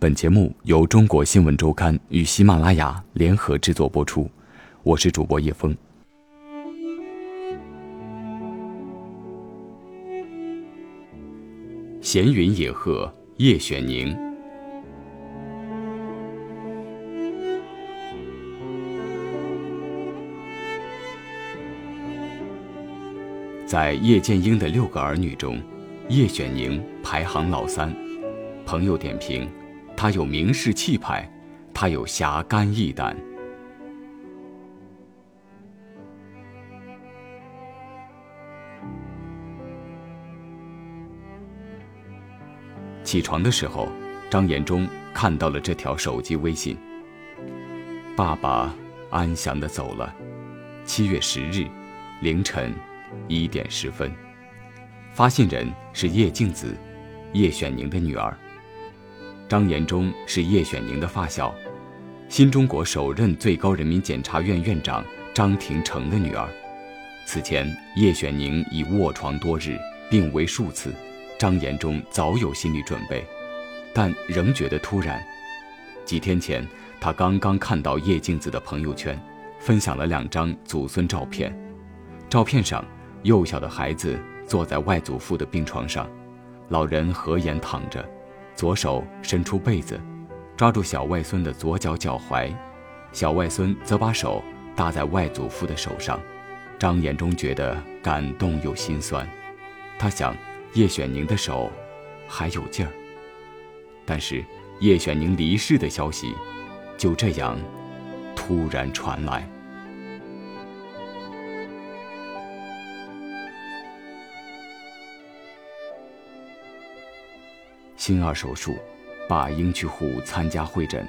本节目由中国新闻周刊与喜马拉雅联合制作播出，我是主播叶峰。闲云野鹤叶选宁，在叶剑英的六个儿女中，叶选宁排行老三。朋友点评。他有名士气派，他有侠肝义胆。起床的时候，张延忠看到了这条手机微信：“爸爸安详的走了。”七月十日凌晨一点十分，发信人是叶静子，叶选宁的女儿。张延忠是叶选宁的发小，新中国首任最高人民检察院院长张廷成的女儿。此前，叶选宁已卧床多日，病危数次，张延忠早有心理准备，但仍觉得突然。几天前，他刚刚看到叶静子的朋友圈，分享了两张祖孙照片。照片上，幼小的孩子坐在外祖父的病床上，老人合眼躺着。左手伸出被子，抓住小外孙的左脚脚踝，小外孙则把手搭在外祖父的手上。张延忠觉得感动又心酸，他想叶选宁的手还有劲儿。但是叶选宁离世的消息就这样突然传来。心儿手术，爸应去沪参加会诊，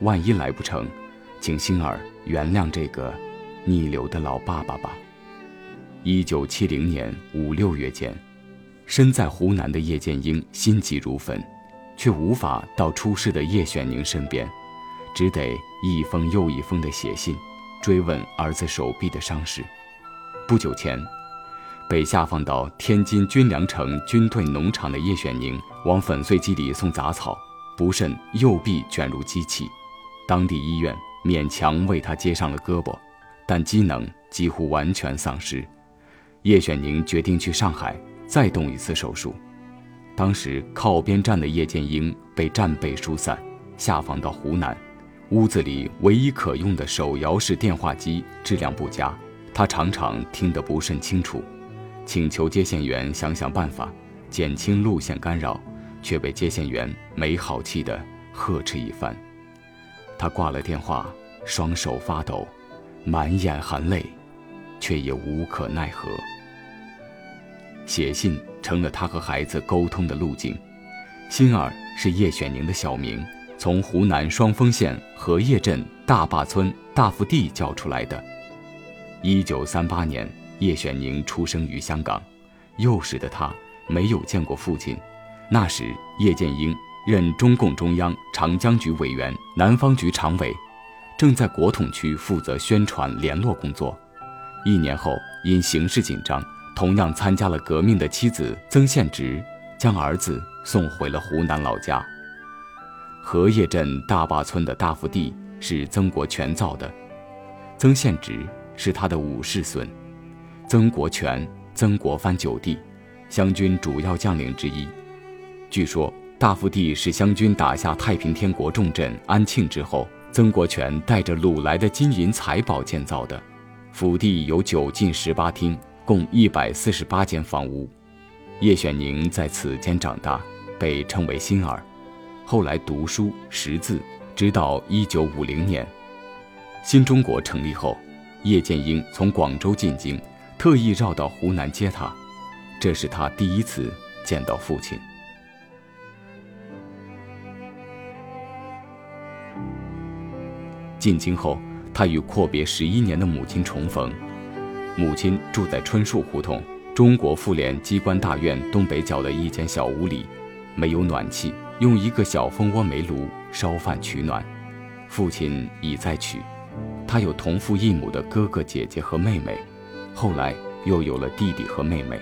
万一来不成，请心儿原谅这个逆流的老爸爸吧。一九七零年五六月间，身在湖南的叶剑英心急如焚，却无法到出事的叶选宁身边，只得一封又一封的写信，追问儿子手臂的伤势。不久前。被下放到天津军粮城军队农场的叶选宁往粉碎机里送杂草，不慎右臂卷入机器，当地医院勉强为他接上了胳膊，但机能几乎完全丧失。叶选宁决定去上海再动一次手术。当时靠边站的叶剑英被战备疏散，下放到湖南，屋子里唯一可用的手摇式电话机质量不佳，他常常听得不甚清楚。请求接线员想想办法，减轻路线干扰，却被接线员没好气地呵斥一番。他挂了电话，双手发抖，满眼含泪，却也无可奈何。写信成了他和孩子沟通的路径。心儿是叶选宁的小名，从湖南双峰县荷叶镇大坝村大福地叫出来的。一九三八年。叶选宁出生于香港，幼时的他没有见过父亲。那时，叶剑英任中共中央长江局委员、南方局常委，正在国统区负责宣传联络工作。一年后，因形势紧张，同样参加了革命的妻子曾宪直将儿子送回了湖南老家。荷叶镇大坝村的大福地是曾国荃造的，曾宪直是他的五世孙。曾国荃、曾国藩九弟，湘军主要将领之一。据说大福地是湘军打下太平天国重镇安庆之后，曾国荃带着掳来的金银财宝建造的。府地有九进十八厅，共一百四十八间房屋。叶选宁在此间长大，被称为“心儿”。后来读书识字，直到一九五零年，新中国成立后，叶剑英从广州进京。特意绕到湖南接他，这是他第一次见到父亲。进京后，他与阔别十一年的母亲重逢。母亲住在春树胡同中国妇联机关大院东北角的一间小屋里，没有暖气，用一个小蜂窝煤炉烧饭取暖。父亲已在娶，他有同父异母的哥哥姐姐和妹妹。后来又有了弟弟和妹妹，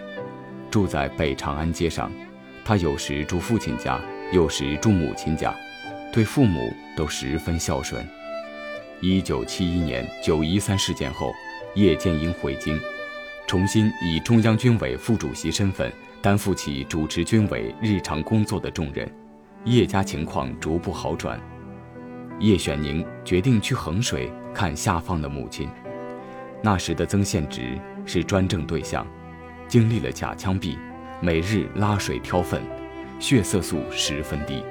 住在北长安街上。他有时住父亲家，有时住母亲家。对父母都十分孝顺。一九七一年九一三事件后，叶剑英回京，重新以中央军委副主席身份担负起主持军委日常工作的重任，叶家情况逐步好转。叶选宁决定去衡水看下放的母亲。那时的曾宪植是专政对象，经历了假枪毙，每日拉水挑粪，血色素十分低。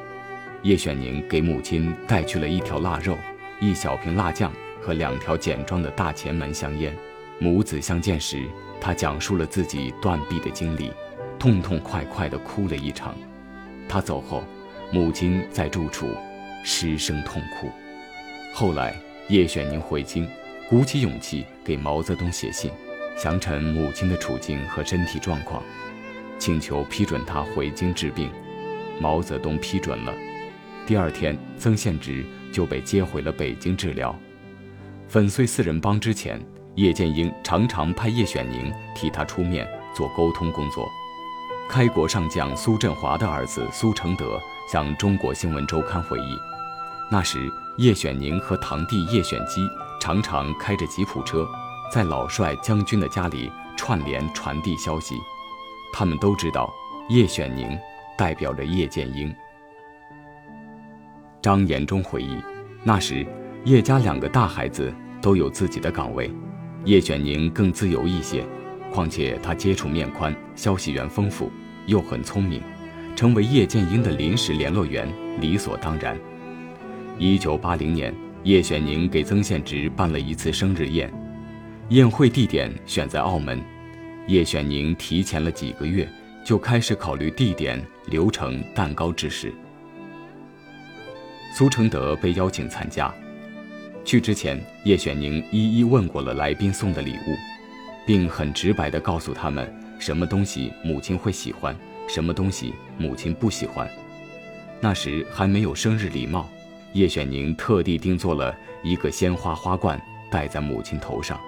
叶选宁给母亲带去了一条腊肉。一小瓶辣酱和两条简装的大前门香烟，母子相见时，他讲述了自己断臂的经历，痛痛快快地哭了一场。他走后，母亲在住处失声痛哭。后来，叶选宁回京，鼓起勇气给毛泽东写信，详陈母亲的处境和身体状况，请求批准他回京治病。毛泽东批准了。第二天，曾宪直。就被接回了北京治疗。粉碎四人帮之前，叶剑英常常派叶选宁替他出面做沟通工作。开国上将苏振华的儿子苏承德向中国新闻周刊回忆，那时叶选宁和堂弟叶选基常常开着吉普车，在老帅将军的家里串联传递消息。他们都知道，叶选宁代表着叶剑英。张延忠回忆，那时叶家两个大孩子都有自己的岗位，叶选宁更自由一些。况且他接触面宽，消息源丰富，又很聪明，成为叶剑英的临时联络员理所当然。一九八零年，叶选宁给曾宪植办了一次生日宴，宴会地点选在澳门。叶选宁提前了几个月就开始考虑地点、流程、蛋糕之事。苏承德被邀请参加，去之前，叶选宁一一问过了来宾送的礼物，并很直白地告诉他们什么东西母亲会喜欢，什么东西母亲不喜欢。那时还没有生日礼貌，叶选宁特地定做了一个鲜花花冠戴在母亲头上。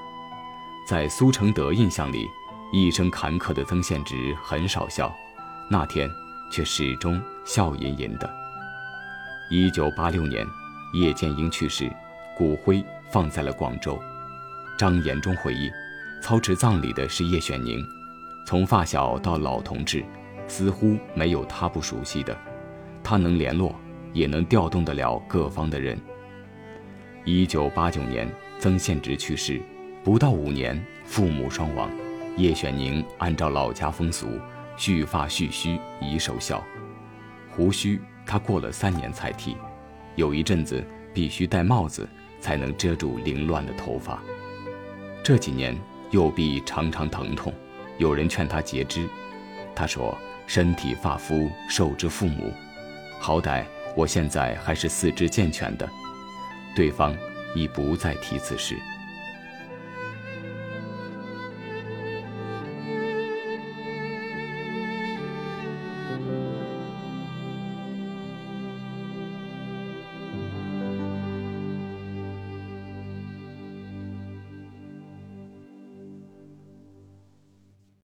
在苏承德印象里，一生坎坷的曾宪植很少笑，那天却始终笑吟吟的。一九八六年，叶剑英去世，骨灰放在了广州。张延忠回忆，操持葬礼的是叶选宁，从发小到老同志，似乎没有他不熟悉的。他能联络，也能调动得了各方的人。一九八九年，曾宪直去世，不到五年，父母双亡。叶选宁按照老家风俗，蓄发蓄须以守孝，胡须。他过了三年才剃，有一阵子必须戴帽子才能遮住凌乱的头发。这几年右臂常常疼痛，有人劝他截肢，他说：“身体发肤受之父母，好歹我现在还是四肢健全的。”对方已不再提此事。